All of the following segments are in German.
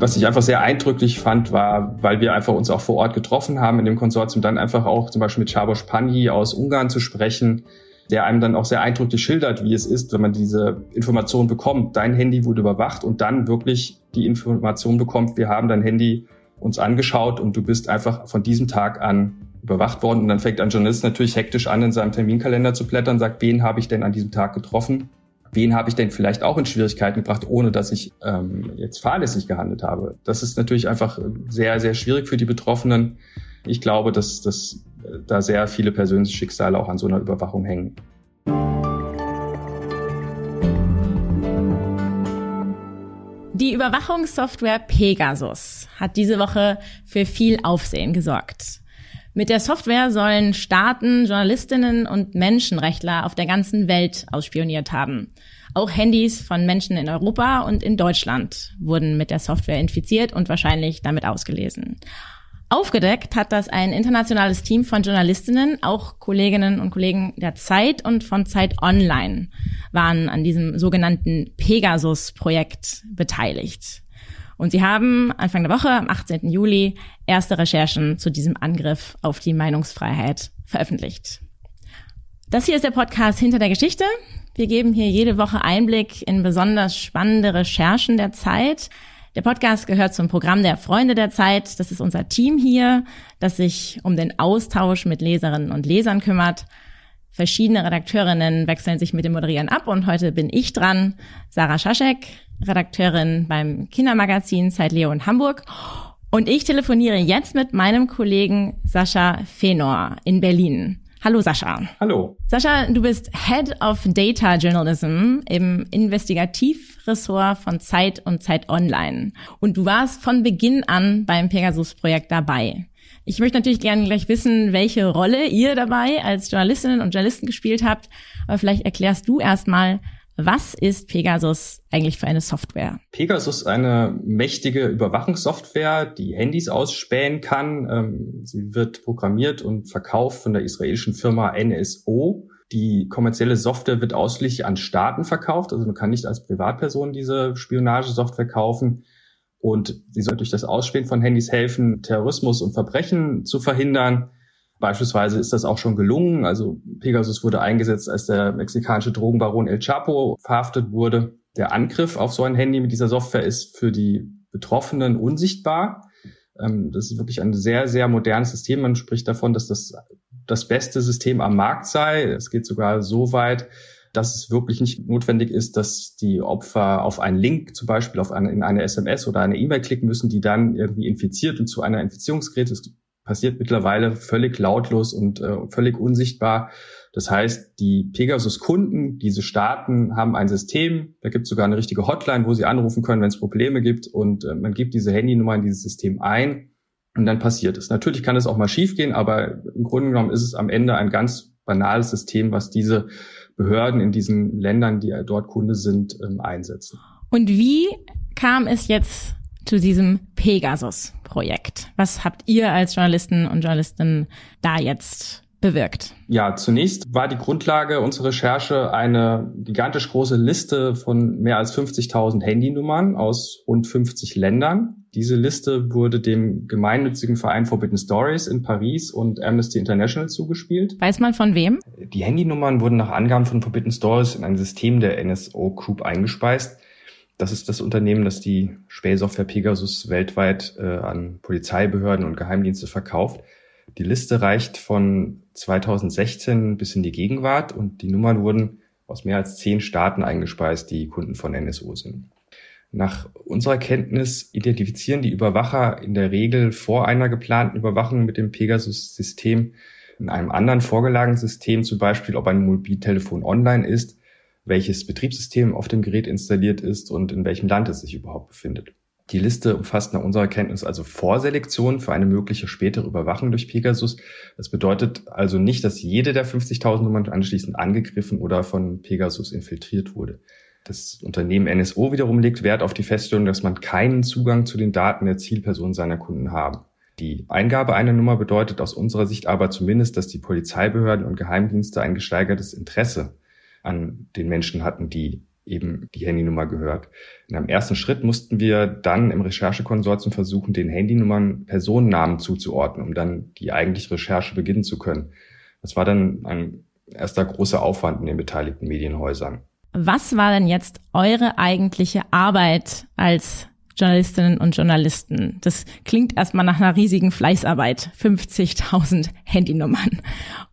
Was ich einfach sehr eindrücklich fand, war, weil wir einfach uns auch vor Ort getroffen haben in dem Konsortium, dann einfach auch zum Beispiel mit Csabos Panyi aus Ungarn zu sprechen, der einem dann auch sehr eindrücklich schildert, wie es ist, wenn man diese Information bekommt. Dein Handy wurde überwacht und dann wirklich die Information bekommt, wir haben dein Handy uns angeschaut und du bist einfach von diesem Tag an überwacht worden. Und dann fängt ein Journalist natürlich hektisch an, in seinem Terminkalender zu blättern, sagt, wen habe ich denn an diesem Tag getroffen? Wen habe ich denn vielleicht auch in Schwierigkeiten gebracht, ohne dass ich ähm, jetzt fahrlässig gehandelt habe. Das ist natürlich einfach sehr, sehr schwierig für die Betroffenen. Ich glaube, dass, dass äh, da sehr viele persönliche Schicksale auch an so einer Überwachung hängen. Die Überwachungssoftware Pegasus hat diese Woche für viel Aufsehen gesorgt. Mit der Software sollen Staaten, Journalistinnen und Menschenrechtler auf der ganzen Welt ausspioniert haben. Auch Handys von Menschen in Europa und in Deutschland wurden mit der Software infiziert und wahrscheinlich damit ausgelesen. Aufgedeckt hat das ein internationales Team von Journalistinnen, auch Kolleginnen und Kollegen der Zeit und von Zeit Online waren an diesem sogenannten Pegasus-Projekt beteiligt. Und sie haben Anfang der Woche, am 18. Juli, erste Recherchen zu diesem Angriff auf die Meinungsfreiheit veröffentlicht. Das hier ist der Podcast Hinter der Geschichte. Wir geben hier jede Woche Einblick in besonders spannende Recherchen der Zeit. Der Podcast gehört zum Programm der Freunde der Zeit. Das ist unser Team hier, das sich um den Austausch mit Leserinnen und Lesern kümmert. Verschiedene Redakteurinnen wechseln sich mit dem Moderieren ab und heute bin ich dran. Sarah Schaschek, Redakteurin beim Kindermagazin Zeit Leo in Hamburg. Und ich telefoniere jetzt mit meinem Kollegen Sascha Fenor in Berlin. Hallo Sascha. Hallo. Sascha, du bist Head of Data Journalism im Investigativressort von Zeit und Zeit Online. Und du warst von Beginn an beim Pegasus-Projekt dabei. Ich möchte natürlich gerne gleich wissen, welche Rolle ihr dabei als Journalistinnen und Journalisten gespielt habt. Aber vielleicht erklärst du erstmal, was ist Pegasus eigentlich für eine Software? Pegasus ist eine mächtige Überwachungssoftware, die Handys ausspähen kann. Ähm, sie wird programmiert und verkauft von der israelischen Firma NSO. Die kommerzielle Software wird ausschließlich an Staaten verkauft, also man kann nicht als Privatperson diese Spionagesoftware kaufen. Und sie soll durch das Ausspähen von Handys helfen, Terrorismus und Verbrechen zu verhindern. Beispielsweise ist das auch schon gelungen. Also Pegasus wurde eingesetzt, als der mexikanische Drogenbaron El Chapo verhaftet wurde. Der Angriff auf so ein Handy mit dieser Software ist für die Betroffenen unsichtbar. Ähm, das ist wirklich ein sehr, sehr modernes System. Man spricht davon, dass das das beste System am Markt sei. Es geht sogar so weit, dass es wirklich nicht notwendig ist, dass die Opfer auf einen Link zum Beispiel auf eine, in eine SMS oder eine E-Mail klicken müssen, die dann irgendwie infiziert und zu einer Infizierungsgerät ist passiert mittlerweile völlig lautlos und äh, völlig unsichtbar. Das heißt, die Pegasus-Kunden, diese Staaten haben ein System, da gibt es sogar eine richtige Hotline, wo sie anrufen können, wenn es Probleme gibt und äh, man gibt diese Handynummer in dieses System ein und dann passiert es. Natürlich kann es auch mal schiefgehen, aber im Grunde genommen ist es am Ende ein ganz banales System, was diese Behörden in diesen Ländern, die dort Kunde sind, ähm, einsetzen. Und wie kam es jetzt zu diesem Pegasus-Projekt. Was habt ihr als Journalisten und Journalistinnen da jetzt bewirkt? Ja, zunächst war die Grundlage unserer Recherche eine gigantisch große Liste von mehr als 50.000 Handynummern aus rund 50 Ländern. Diese Liste wurde dem gemeinnützigen Verein Forbidden Stories in Paris und Amnesty International zugespielt. Weiß man von wem? Die Handynummern wurden nach Angaben von Forbidden Stories in ein System der NSO Group eingespeist. Das ist das Unternehmen, das die Spähsoftware Pegasus weltweit äh, an Polizeibehörden und Geheimdienste verkauft. Die Liste reicht von 2016 bis in die Gegenwart und die Nummern wurden aus mehr als zehn Staaten eingespeist, die Kunden von NSO sind. Nach unserer Kenntnis identifizieren die Überwacher in der Regel vor einer geplanten Überwachung mit dem Pegasus-System in einem anderen vorgelagenen System, zum Beispiel ob ein Mobiltelefon online ist, welches Betriebssystem auf dem Gerät installiert ist und in welchem Land es sich überhaupt befindet. Die Liste umfasst nach unserer Kenntnis also Vorselektion für eine mögliche spätere Überwachung durch Pegasus. Das bedeutet also nicht, dass jede der 50.000 Nummern anschließend angegriffen oder von Pegasus infiltriert wurde. Das Unternehmen NSO wiederum legt Wert auf die Feststellung, dass man keinen Zugang zu den Daten der Zielperson seiner Kunden haben. Die Eingabe einer Nummer bedeutet aus unserer Sicht aber zumindest, dass die Polizeibehörden und Geheimdienste ein gesteigertes Interesse an den Menschen hatten, die eben die Handynummer gehört. In einem ersten Schritt mussten wir dann im Recherchekonsortium versuchen, den Handynummern Personennamen zuzuordnen, um dann die eigentliche Recherche beginnen zu können. Das war dann ein erster großer Aufwand in den beteiligten Medienhäusern. Was war denn jetzt eure eigentliche Arbeit als Journalistinnen und Journalisten? Das klingt erstmal nach einer riesigen Fleißarbeit. 50.000 Handynummern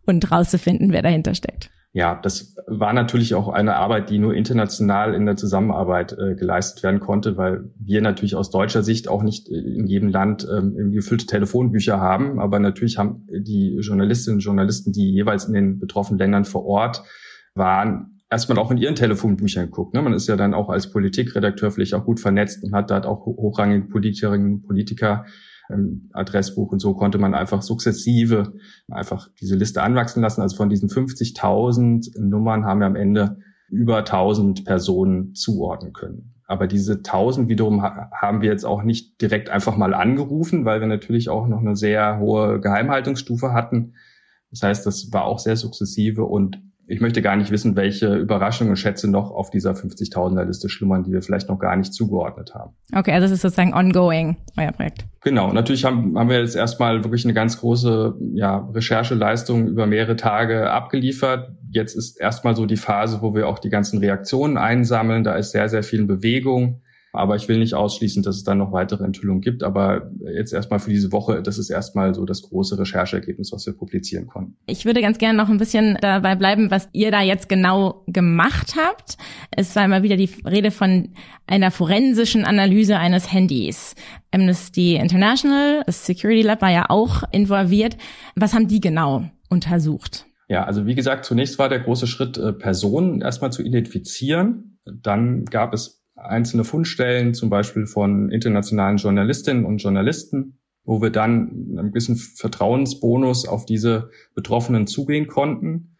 und rauszufinden, wer dahinter steckt. Ja, das war natürlich auch eine Arbeit, die nur international in der Zusammenarbeit äh, geleistet werden konnte, weil wir natürlich aus deutscher Sicht auch nicht in jedem Land ähm, gefüllte Telefonbücher haben. Aber natürlich haben die Journalistinnen und Journalisten, die jeweils in den betroffenen Ländern vor Ort waren, erstmal auch in ihren Telefonbüchern geguckt. Ne? Man ist ja dann auch als Politikredakteur vielleicht auch gut vernetzt und hat dort auch hochrangige Politikerinnen Politiker im Adressbuch und so konnte man einfach sukzessive einfach diese Liste anwachsen lassen. Also von diesen 50.000 Nummern haben wir am Ende über 1000 Personen zuordnen können. Aber diese 1000 wiederum haben wir jetzt auch nicht direkt einfach mal angerufen, weil wir natürlich auch noch eine sehr hohe Geheimhaltungsstufe hatten. Das heißt, das war auch sehr sukzessive und ich möchte gar nicht wissen, welche Überraschungen und Schätze noch auf dieser 50.000er Liste schlummern, die wir vielleicht noch gar nicht zugeordnet haben. Okay, also das ist sozusagen ongoing, euer Projekt. Genau, natürlich haben, haben wir jetzt erstmal wirklich eine ganz große ja, Rechercheleistung über mehrere Tage abgeliefert. Jetzt ist erstmal so die Phase, wo wir auch die ganzen Reaktionen einsammeln. Da ist sehr, sehr viel Bewegung. Aber ich will nicht ausschließen, dass es dann noch weitere Enthüllungen gibt. Aber jetzt erstmal für diese Woche, das ist erstmal so das große Rechercheergebnis, was wir publizieren konnten. Ich würde ganz gerne noch ein bisschen dabei bleiben, was ihr da jetzt genau gemacht habt. Es war immer wieder die Rede von einer forensischen Analyse eines Handys. Amnesty International, das Security Lab war ja auch involviert. Was haben die genau untersucht? Ja, also wie gesagt, zunächst war der große Schritt, äh, Personen erstmal zu identifizieren. Dann gab es einzelne Fundstellen, zum Beispiel von internationalen Journalistinnen und Journalisten, wo wir dann ein bisschen Vertrauensbonus auf diese Betroffenen zugehen konnten.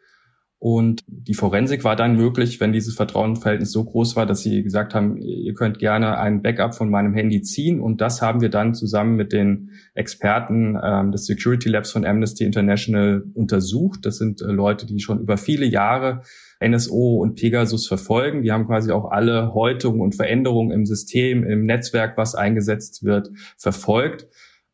Und die Forensik war dann möglich, wenn dieses Vertrauensverhältnis so groß war, dass sie gesagt haben, ihr könnt gerne ein Backup von meinem Handy ziehen. Und das haben wir dann zusammen mit den Experten ähm, des Security Labs von Amnesty International untersucht. Das sind äh, Leute, die schon über viele Jahre NSO und Pegasus verfolgen. Die haben quasi auch alle Häutungen und Veränderungen im System, im Netzwerk, was eingesetzt wird, verfolgt.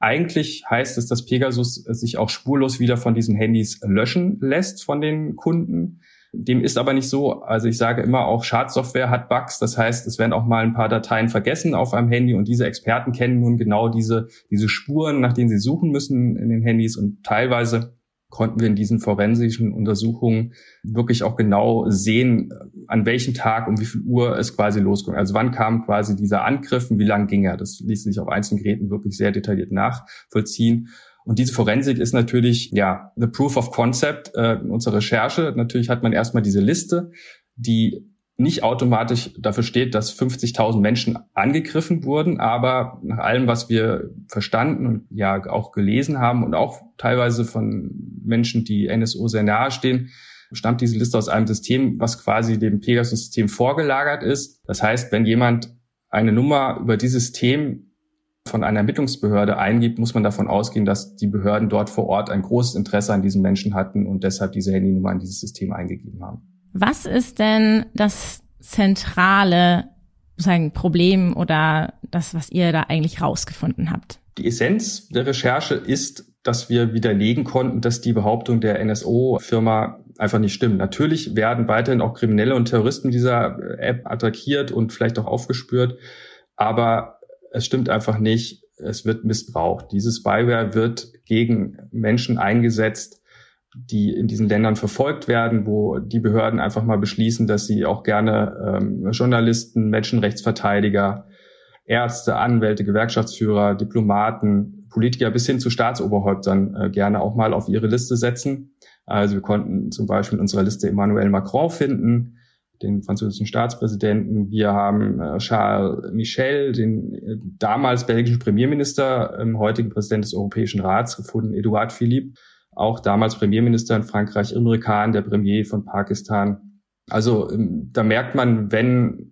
Eigentlich heißt es, dass Pegasus sich auch spurlos wieder von diesen Handys löschen lässt von den Kunden. Dem ist aber nicht so. Also ich sage immer auch, Schadsoftware hat Bugs. Das heißt, es werden auch mal ein paar Dateien vergessen auf einem Handy und diese Experten kennen nun genau diese, diese Spuren, nach denen sie suchen müssen in den Handys und teilweise konnten wir in diesen forensischen Untersuchungen wirklich auch genau sehen, an welchem Tag um wie viel Uhr es quasi losging. Also wann kam quasi dieser Angriff und wie lang ging er. Das ließ sich auf einzelnen Geräten wirklich sehr detailliert nachvollziehen. Und diese Forensik ist natürlich, ja, the proof of concept äh, in unserer Recherche. Natürlich hat man erstmal diese Liste, die nicht automatisch dafür steht, dass 50.000 Menschen angegriffen wurden, aber nach allem, was wir verstanden und ja auch gelesen haben und auch teilweise von Menschen, die NSO sehr nahe stehen, stammt diese Liste aus einem System, was quasi dem Pegasus-System vorgelagert ist. Das heißt, wenn jemand eine Nummer über dieses System von einer Ermittlungsbehörde eingibt, muss man davon ausgehen, dass die Behörden dort vor Ort ein großes Interesse an diesen Menschen hatten und deshalb diese Handynummer in dieses System eingegeben haben. Was ist denn das zentrale sagen, Problem oder das, was ihr da eigentlich rausgefunden habt? Die Essenz der Recherche ist, dass wir widerlegen konnten, dass die Behauptung der NSO-Firma einfach nicht stimmt. Natürlich werden weiterhin auch Kriminelle und Terroristen dieser App attackiert und vielleicht auch aufgespürt, aber es stimmt einfach nicht. Es wird missbraucht. Dieses Spyware wird gegen Menschen eingesetzt, die in diesen Ländern verfolgt werden, wo die Behörden einfach mal beschließen, dass sie auch gerne ähm, Journalisten, Menschenrechtsverteidiger, Ärzte, Anwälte, Gewerkschaftsführer, Diplomaten, Politiker bis hin zu Staatsoberhäuptern äh, gerne auch mal auf ihre Liste setzen. Also wir konnten zum Beispiel in unserer Liste Emmanuel Macron finden, den französischen Staatspräsidenten. Wir haben äh, Charles Michel, den äh, damals belgischen Premierminister, ähm, heutigen Präsident des Europäischen Rats gefunden, Edouard Philippe auch damals Premierminister in Frankreich, Imre Khan, der Premier von Pakistan. Also ähm, da merkt man, wenn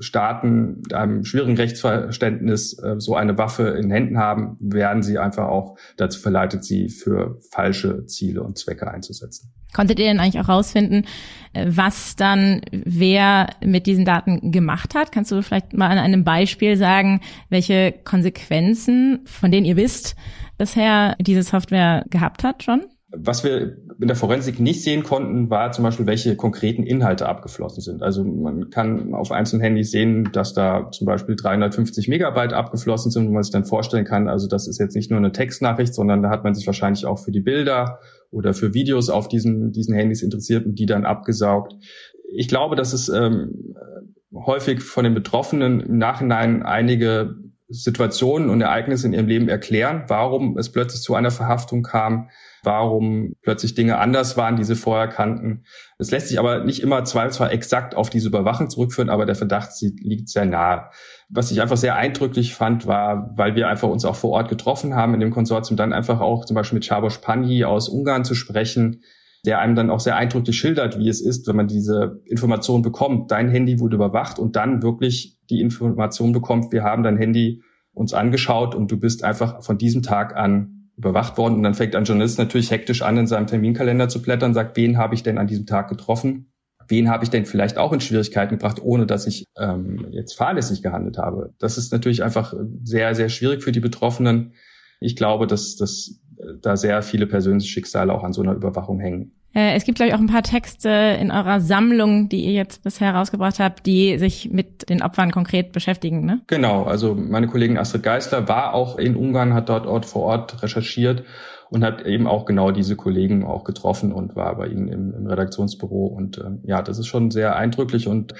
Staaten mit einem schwierigen Rechtsverständnis äh, so eine Waffe in Händen haben, werden sie einfach auch dazu verleitet, sie für falsche Ziele und Zwecke einzusetzen. Konntet ihr denn eigentlich auch rausfinden, äh, was dann wer mit diesen Daten gemacht hat? Kannst du vielleicht mal an einem Beispiel sagen, welche Konsequenzen, von denen ihr wisst, bisher diese Software gehabt hat schon? Was wir in der Forensik nicht sehen konnten, war zum Beispiel, welche konkreten Inhalte abgeflossen sind. Also man kann auf einzelnen Handys sehen, dass da zum Beispiel 350 Megabyte abgeflossen sind, wo man sich dann vorstellen kann, also das ist jetzt nicht nur eine Textnachricht, sondern da hat man sich wahrscheinlich auch für die Bilder oder für Videos auf diesen, diesen Handys interessiert und die dann abgesaugt. Ich glaube, dass es ähm, häufig von den Betroffenen im Nachhinein einige Situationen und Ereignisse in ihrem Leben erklären, warum es plötzlich zu einer Verhaftung kam warum plötzlich Dinge anders waren, die sie vorher kannten. Es lässt sich aber nicht immer zwar exakt auf diese Überwachung zurückführen, aber der Verdacht liegt sehr nahe. Was ich einfach sehr eindrücklich fand, war, weil wir einfach uns auch vor Ort getroffen haben in dem Konsortium, dann einfach auch zum Beispiel mit Csabos Panyi aus Ungarn zu sprechen, der einem dann auch sehr eindrücklich schildert, wie es ist, wenn man diese Information bekommt. Dein Handy wurde überwacht und dann wirklich die Information bekommt, wir haben dein Handy uns angeschaut und du bist einfach von diesem Tag an überwacht worden. Und dann fängt ein Journalist natürlich hektisch an, in seinem Terminkalender zu blättern, sagt, wen habe ich denn an diesem Tag getroffen? Wen habe ich denn vielleicht auch in Schwierigkeiten gebracht, ohne dass ich ähm, jetzt fahrlässig gehandelt habe? Das ist natürlich einfach sehr, sehr schwierig für die Betroffenen. Ich glaube, dass, dass da sehr viele persönliche Schicksale auch an so einer Überwachung hängen. Äh, es gibt, glaube ich, auch ein paar Texte in eurer Sammlung, die ihr jetzt bisher rausgebracht habt, die sich mit den Opfern konkret beschäftigen, ne? Genau, also meine Kollegin Astrid Geisler war auch in Ungarn, hat dort, dort vor Ort recherchiert und hat eben auch genau diese Kollegen auch getroffen und war bei ihnen im, im Redaktionsbüro. Und äh, ja, das ist schon sehr eindrücklich und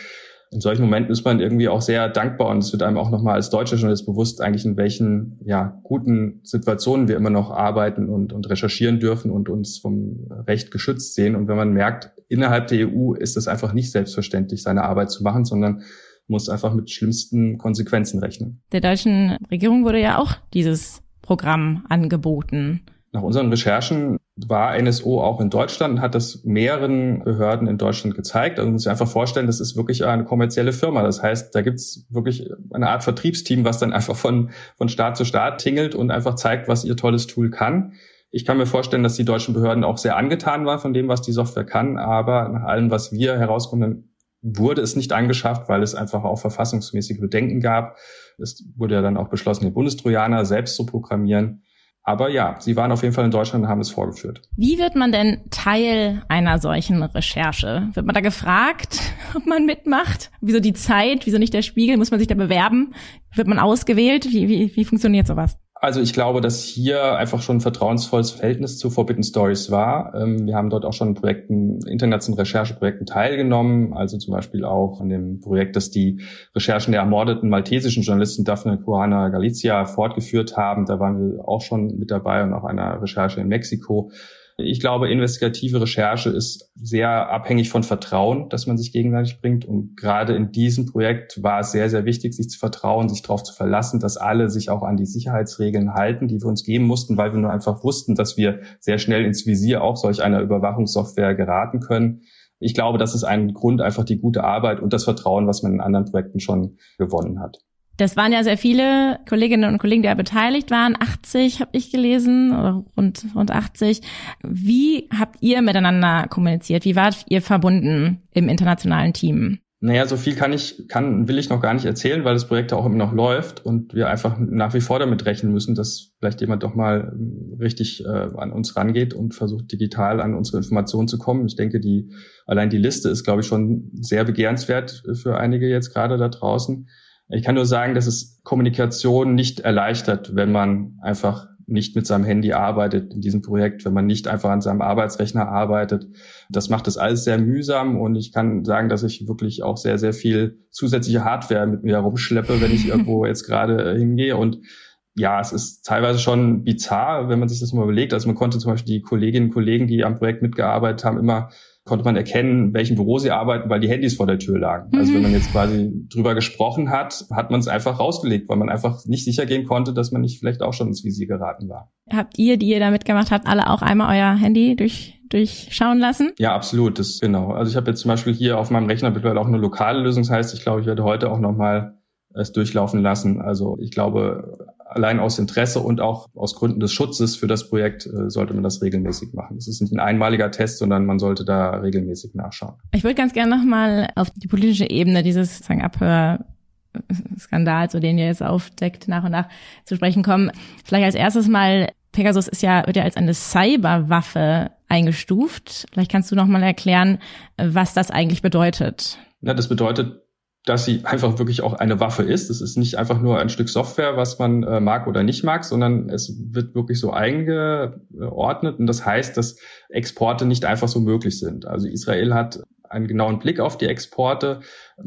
in solchen Momenten ist man irgendwie auch sehr dankbar und es wird einem auch nochmal als deutscher Journalist bewusst, eigentlich in welchen ja, guten Situationen wir immer noch arbeiten und, und recherchieren dürfen und uns vom Recht geschützt sehen. Und wenn man merkt, innerhalb der EU ist es einfach nicht selbstverständlich, seine Arbeit zu machen, sondern muss einfach mit schlimmsten Konsequenzen rechnen. Der deutschen Regierung wurde ja auch dieses Programm angeboten. Nach unseren Recherchen war NSO auch in Deutschland und hat das mehreren Behörden in Deutschland gezeigt. Also man muss sich einfach vorstellen, das ist wirklich eine kommerzielle Firma. Das heißt, da gibt's wirklich eine Art Vertriebsteam, was dann einfach von, von Staat zu Staat tingelt und einfach zeigt, was ihr tolles Tool kann. Ich kann mir vorstellen, dass die deutschen Behörden auch sehr angetan waren von dem, was die Software kann, aber nach allem, was wir herauskommen, wurde es nicht angeschafft, weil es einfach auch verfassungsmäßige Bedenken gab. Es wurde ja dann auch beschlossen, den Bundestrojaner selbst zu programmieren. Aber ja, sie waren auf jeden Fall in Deutschland und haben es vorgeführt. Wie wird man denn Teil einer solchen Recherche? Wird man da gefragt, ob man mitmacht? Wieso die Zeit? Wieso nicht der Spiegel? Muss man sich da bewerben? Wird man ausgewählt? Wie, wie, wie funktioniert sowas? Also ich glaube, dass hier einfach schon ein vertrauensvolles Verhältnis zu Forbidden Stories war. Ähm, wir haben dort auch schon Projekten, internationalen Rechercheprojekten teilgenommen, also zum Beispiel auch an dem Projekt, das die Recherchen der ermordeten maltesischen Journalistin Daphne Caruana Galizia fortgeführt haben. Da waren wir auch schon mit dabei und auch einer Recherche in Mexiko. Ich glaube, investigative Recherche ist sehr abhängig von Vertrauen, dass man sich gegenseitig bringt. Und gerade in diesem Projekt war es sehr, sehr wichtig, sich zu vertrauen, sich darauf zu verlassen, dass alle sich auch an die Sicherheitsregeln halten, die wir uns geben mussten, weil wir nur einfach wussten, dass wir sehr schnell ins Visier auch solch einer Überwachungssoftware geraten können. Ich glaube, das ist ein Grund, einfach die gute Arbeit und das Vertrauen, was man in anderen Projekten schon gewonnen hat. Das waren ja sehr viele Kolleginnen und Kollegen, die da beteiligt waren. 80 habe ich gelesen, oder rund, rund 80. Wie habt ihr miteinander kommuniziert? Wie wart ihr verbunden im internationalen Team? Naja, so viel kann ich, kann, will ich noch gar nicht erzählen, weil das Projekt auch immer noch läuft und wir einfach nach wie vor damit rechnen müssen, dass vielleicht jemand doch mal ähm, richtig äh, an uns rangeht und versucht digital an unsere Informationen zu kommen. Ich denke, die, allein die Liste ist, glaube ich, schon sehr begehrenswert für einige jetzt gerade da draußen. Ich kann nur sagen, dass es Kommunikation nicht erleichtert, wenn man einfach nicht mit seinem Handy arbeitet in diesem Projekt, wenn man nicht einfach an seinem Arbeitsrechner arbeitet. Das macht das alles sehr mühsam und ich kann sagen, dass ich wirklich auch sehr, sehr viel zusätzliche Hardware mit mir herumschleppe, wenn ich irgendwo jetzt gerade hingehe und ja, es ist teilweise schon bizarr, wenn man sich das mal überlegt. Also man konnte zum Beispiel die Kolleginnen und Kollegen, die am Projekt mitgearbeitet haben, immer konnte man erkennen, welchem Büro sie arbeiten, weil die Handys vor der Tür lagen. Mhm. Also wenn man jetzt quasi drüber gesprochen hat, hat man es einfach rausgelegt, weil man einfach nicht sicher gehen konnte, dass man nicht vielleicht auch schon ins Visier geraten war. Habt ihr, die ihr da mitgemacht habt, alle auch einmal euer Handy durch durchschauen lassen? Ja, absolut. Das genau. Also ich habe jetzt zum Beispiel hier auf meinem Rechner mittlerweile auch eine lokale Lösung. Das heißt, ich glaube, ich werde heute auch nochmal es durchlaufen lassen. Also ich glaube, allein aus Interesse und auch aus Gründen des Schutzes für das Projekt äh, sollte man das regelmäßig machen. Es ist nicht ein einmaliger Test, sondern man sollte da regelmäßig nachschauen. Ich würde ganz gerne nochmal auf die politische Ebene dieses sozusagen Abhör Skandal, so den ihr jetzt aufdeckt, nach und nach zu sprechen kommen. Vielleicht als erstes mal, Pegasus ist ja, wird ja als eine Cyberwaffe eingestuft. Vielleicht kannst du noch mal erklären, was das eigentlich bedeutet. Ja, das bedeutet, dass sie einfach wirklich auch eine Waffe ist. Es ist nicht einfach nur ein Stück Software, was man äh, mag oder nicht mag, sondern es wird wirklich so eingeordnet und das heißt, dass Exporte nicht einfach so möglich sind. Also Israel hat einen genauen Blick auf die Exporte,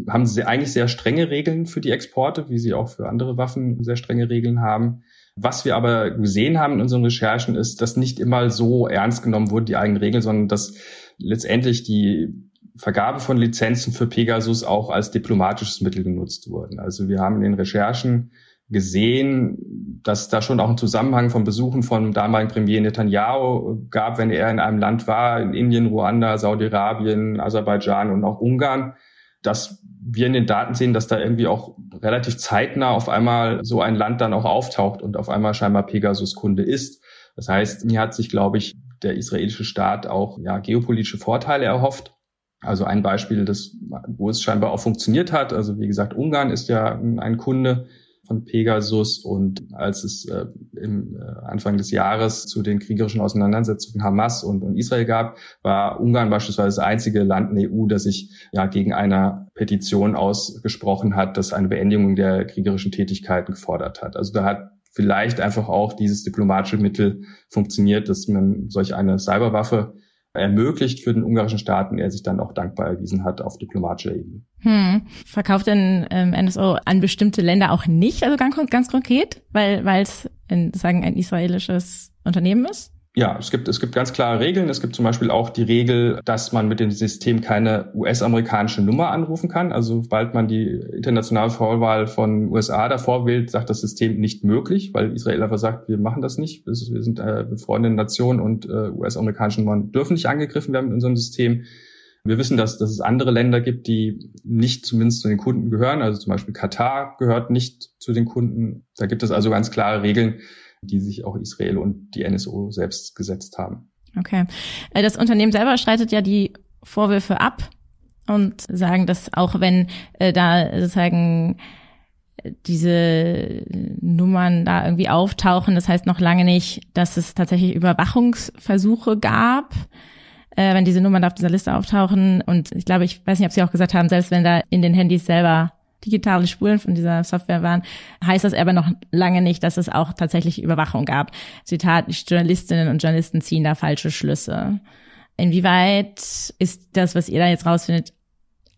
haben sie eigentlich sehr strenge Regeln für die Exporte, wie sie auch für andere Waffen sehr strenge Regeln haben. Was wir aber gesehen haben in unseren Recherchen ist, dass nicht immer so ernst genommen wurden, die eigenen Regeln, sondern dass letztendlich die Vergabe von Lizenzen für Pegasus auch als diplomatisches Mittel genutzt wurden. Also wir haben in den Recherchen gesehen, dass da schon auch ein Zusammenhang von Besuchen von damaligen Premier Netanyahu gab, wenn er in einem Land war, in Indien, Ruanda, Saudi-Arabien, Aserbaidschan und auch Ungarn, dass wir in den Daten sehen, dass da irgendwie auch relativ zeitnah auf einmal so ein Land dann auch auftaucht und auf einmal scheinbar Pegasus Kunde ist. Das heißt, hier hat sich, glaube ich, der israelische Staat auch ja, geopolitische Vorteile erhofft. Also ein Beispiel, das, wo es scheinbar auch funktioniert hat. Also wie gesagt, Ungarn ist ja ein Kunde von Pegasus und als es äh, im äh, Anfang des Jahres zu den kriegerischen Auseinandersetzungen Hamas und, und Israel gab, war Ungarn beispielsweise das einzige Land in der EU, das sich ja gegen eine Petition ausgesprochen hat, das eine Beendigung der kriegerischen Tätigkeiten gefordert hat. Also da hat vielleicht einfach auch dieses diplomatische Mittel funktioniert, dass man solch eine Cyberwaffe ermöglicht für den ungarischen Staat und er sich dann auch dankbar erwiesen hat auf diplomatischer Ebene. Hm. Verkauft denn ähm, NSO an bestimmte Länder auch nicht, also ganz, ganz konkret, weil weil es sagen ein israelisches Unternehmen ist? Ja, es gibt, es gibt ganz klare Regeln. Es gibt zum Beispiel auch die Regel, dass man mit dem System keine US-amerikanische Nummer anrufen kann. Also sobald man die internationale Vorwahl von USA davor wählt, sagt das System nicht möglich, weil Israel einfach sagt, wir machen das nicht. Wir sind äh, befreundete Nation und äh, US-amerikanische Nummern dürfen nicht angegriffen werden mit unserem System. Wir wissen, dass, dass es andere Länder gibt, die nicht zumindest zu den Kunden gehören. Also zum Beispiel Katar gehört nicht zu den Kunden. Da gibt es also ganz klare Regeln, die sich auch Israel und die NSO selbst gesetzt haben. Okay. Äh, das Unternehmen selber streitet ja die Vorwürfe ab und sagen, dass auch wenn äh, da sozusagen diese Nummern da irgendwie auftauchen, das heißt noch lange nicht, dass es tatsächlich Überwachungsversuche gab, äh, wenn diese Nummern da auf dieser Liste auftauchen. Und ich glaube, ich weiß nicht, ob Sie auch gesagt haben, selbst wenn da in den Handys selber digitale Spuren von dieser Software waren, heißt das aber noch lange nicht, dass es auch tatsächlich Überwachung gab. Zitat, Journalistinnen und Journalisten ziehen da falsche Schlüsse. Inwieweit ist das, was ihr da jetzt rausfindet,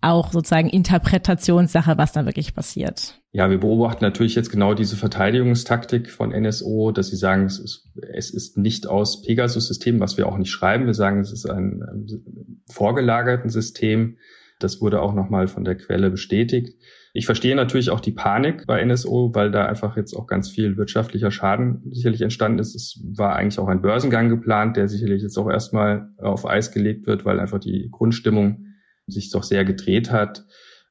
auch sozusagen Interpretationssache, was da wirklich passiert? Ja, wir beobachten natürlich jetzt genau diese Verteidigungstaktik von NSO, dass sie sagen, es ist, es ist nicht aus Pegasus-System, was wir auch nicht schreiben. Wir sagen, es ist ein, ein vorgelagerten System. Das wurde auch nochmal von der Quelle bestätigt. Ich verstehe natürlich auch die Panik bei NSO, weil da einfach jetzt auch ganz viel wirtschaftlicher Schaden sicherlich entstanden ist. Es war eigentlich auch ein Börsengang geplant, der sicherlich jetzt auch erstmal auf Eis gelegt wird, weil einfach die Grundstimmung sich doch sehr gedreht hat.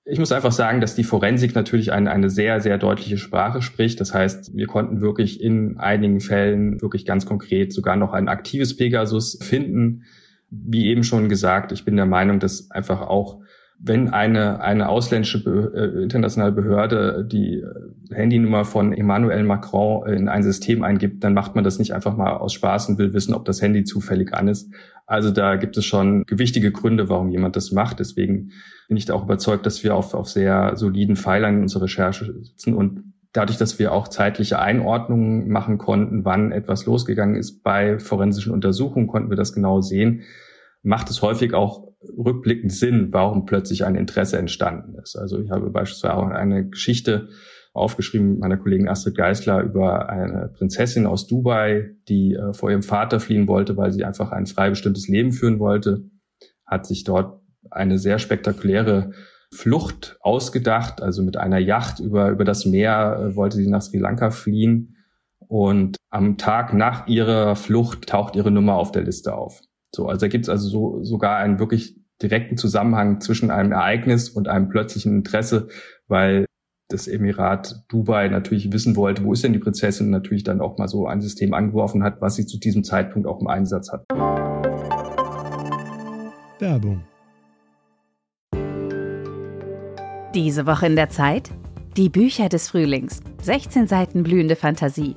Ich muss einfach sagen, dass die Forensik natürlich eine, eine sehr, sehr deutliche Sprache spricht. Das heißt, wir konnten wirklich in einigen Fällen wirklich ganz konkret sogar noch ein aktives Pegasus finden. Wie eben schon gesagt, ich bin der Meinung, dass einfach auch wenn eine, eine ausländische äh, internationale Behörde die äh, Handynummer von Emmanuel Macron in ein System eingibt, dann macht man das nicht einfach mal aus Spaß und will wissen, ob das Handy zufällig an ist. Also da gibt es schon gewichtige Gründe, warum jemand das macht. Deswegen bin ich da auch überzeugt, dass wir auf, auf sehr soliden Pfeilern in unserer Recherche sitzen und dadurch, dass wir auch zeitliche Einordnungen machen konnten, wann etwas losgegangen ist bei forensischen Untersuchungen, konnten wir das genau sehen macht es häufig auch rückblickend Sinn, warum plötzlich ein Interesse entstanden ist. Also ich habe beispielsweise auch eine Geschichte aufgeschrieben meiner Kollegin Astrid Geisler über eine Prinzessin aus Dubai, die äh, vor ihrem Vater fliehen wollte, weil sie einfach ein frei bestimmtes Leben führen wollte, hat sich dort eine sehr spektakuläre Flucht ausgedacht, also mit einer Yacht über, über das Meer äh, wollte sie nach Sri Lanka fliehen und am Tag nach ihrer Flucht taucht ihre Nummer auf der Liste auf. So, also da gibt es also so, sogar einen wirklich direkten Zusammenhang zwischen einem Ereignis und einem plötzlichen Interesse, weil das Emirat Dubai natürlich wissen wollte, wo ist denn die Prinzessin, natürlich dann auch mal so ein System angeworfen hat, was sie zu diesem Zeitpunkt auch im Einsatz hat. Werbung. Diese Woche in der Zeit? Die Bücher des Frühlings. 16 Seiten blühende Fantasie.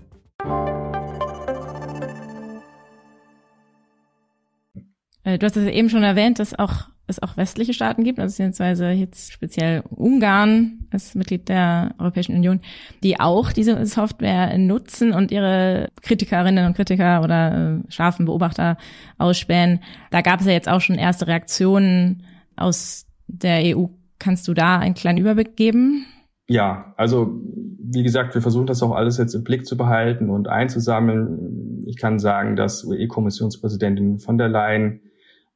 Äh, du hast es eben schon erwähnt, dass auch es auch westliche Staaten gibt, also beziehungsweise jetzt speziell Ungarn als Mitglied der Europäischen Union, die auch diese Software nutzen und ihre Kritikerinnen und Kritiker oder äh, scharfen Beobachter ausspähen. Da gab es ja jetzt auch schon erste Reaktionen aus der EU. Kannst du da einen kleinen Überblick geben? Ja, also wie gesagt, wir versuchen das auch alles jetzt im Blick zu behalten und einzusammeln. Ich kann sagen, dass UE-Kommissionspräsidentin von der Leyen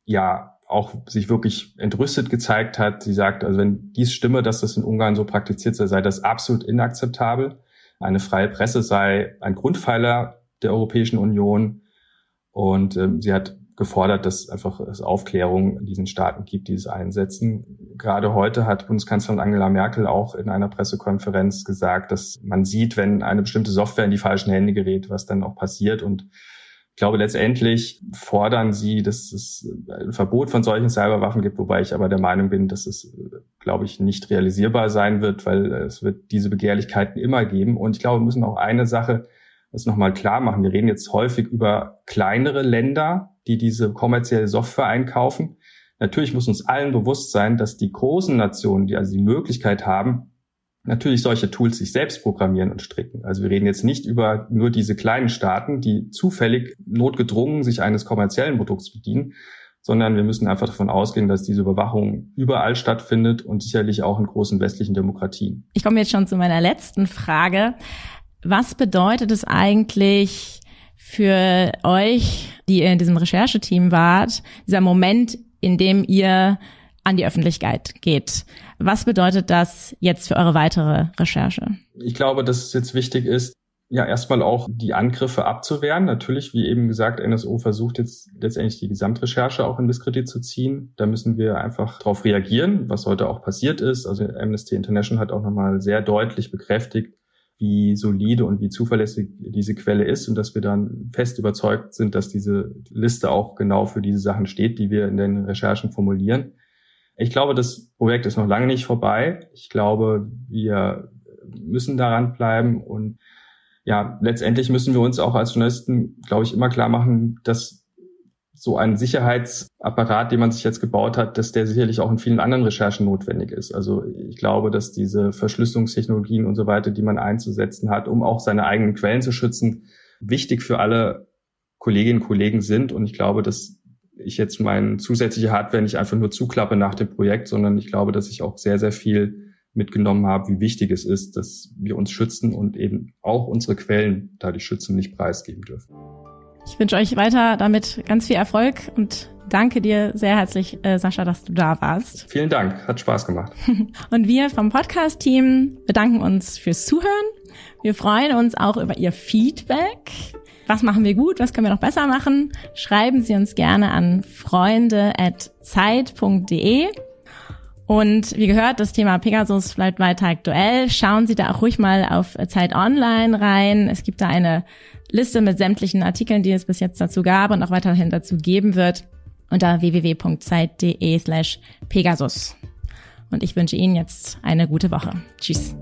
ja auch sich wirklich entrüstet gezeigt hat. Sie sagt, also wenn dies stimme, dass das in Ungarn so praktiziert sei, sei das absolut inakzeptabel. Eine freie Presse sei ein Grundpfeiler der Europäischen Union. Und ähm, sie hat gefordert, dass einfach es Aufklärung in diesen Staaten gibt, die es einsetzen. Gerade heute hat Bundeskanzlerin Angela Merkel auch in einer Pressekonferenz gesagt, dass man sieht, wenn eine bestimmte Software in die falschen Hände gerät, was dann auch passiert. Und ich glaube, letztendlich fordern sie, dass es ein Verbot von solchen Cyberwaffen gibt, wobei ich aber der Meinung bin, dass es, glaube ich, nicht realisierbar sein wird, weil es wird diese Begehrlichkeiten immer geben. Und ich glaube, wir müssen auch eine Sache das nochmal klar machen. Wir reden jetzt häufig über kleinere Länder, die diese kommerzielle Software einkaufen. Natürlich muss uns allen bewusst sein, dass die großen Nationen, die also die Möglichkeit haben, natürlich solche Tools sich selbst programmieren und stricken. Also wir reden jetzt nicht über nur diese kleinen Staaten, die zufällig notgedrungen sich eines kommerziellen Produkts bedienen, sondern wir müssen einfach davon ausgehen, dass diese Überwachung überall stattfindet und sicherlich auch in großen westlichen Demokratien. Ich komme jetzt schon zu meiner letzten Frage. Was bedeutet es eigentlich für euch, die ihr in diesem Rechercheteam wart, dieser Moment, in dem ihr an die Öffentlichkeit geht. Was bedeutet das jetzt für eure weitere Recherche? Ich glaube, dass es jetzt wichtig ist, ja, erstmal auch die Angriffe abzuwehren. Natürlich, wie eben gesagt, NSO versucht jetzt letztendlich die Gesamtrecherche auch in Misskredit zu ziehen. Da müssen wir einfach darauf reagieren, was heute auch passiert ist. Also Amnesty International hat auch nochmal sehr deutlich bekräftigt, wie solide und wie zuverlässig diese Quelle ist und dass wir dann fest überzeugt sind, dass diese Liste auch genau für diese Sachen steht, die wir in den Recherchen formulieren. Ich glaube, das Projekt ist noch lange nicht vorbei. Ich glaube, wir müssen daran bleiben und ja, letztendlich müssen wir uns auch als Journalisten, glaube ich, immer klar machen, dass so ein Sicherheitsapparat, den man sich jetzt gebaut hat, dass der sicherlich auch in vielen anderen Recherchen notwendig ist. Also ich glaube, dass diese Verschlüsselungstechnologien und so weiter, die man einzusetzen hat, um auch seine eigenen Quellen zu schützen, wichtig für alle Kolleginnen und Kollegen sind. Und ich glaube, dass ich jetzt meine zusätzliche Hardware nicht einfach nur zuklappe nach dem Projekt, sondern ich glaube, dass ich auch sehr, sehr viel mitgenommen habe, wie wichtig es ist, dass wir uns schützen und eben auch unsere Quellen da die schützen nicht preisgeben dürfen. Ich wünsche euch weiter damit ganz viel Erfolg und danke dir sehr herzlich, äh, Sascha, dass du da warst. Vielen Dank, hat Spaß gemacht. und wir vom Podcast-Team bedanken uns fürs Zuhören. Wir freuen uns auch über Ihr Feedback was machen wir gut, was können wir noch besser machen, schreiben Sie uns gerne an freunde.zeit.de. Und wie gehört, das Thema Pegasus bleibt weiter aktuell. Schauen Sie da auch ruhig mal auf Zeit Online rein. Es gibt da eine Liste mit sämtlichen Artikeln, die es bis jetzt dazu gab und auch weiterhin dazu geben wird unter www.zeit.de slash Pegasus. Und ich wünsche Ihnen jetzt eine gute Woche. Tschüss.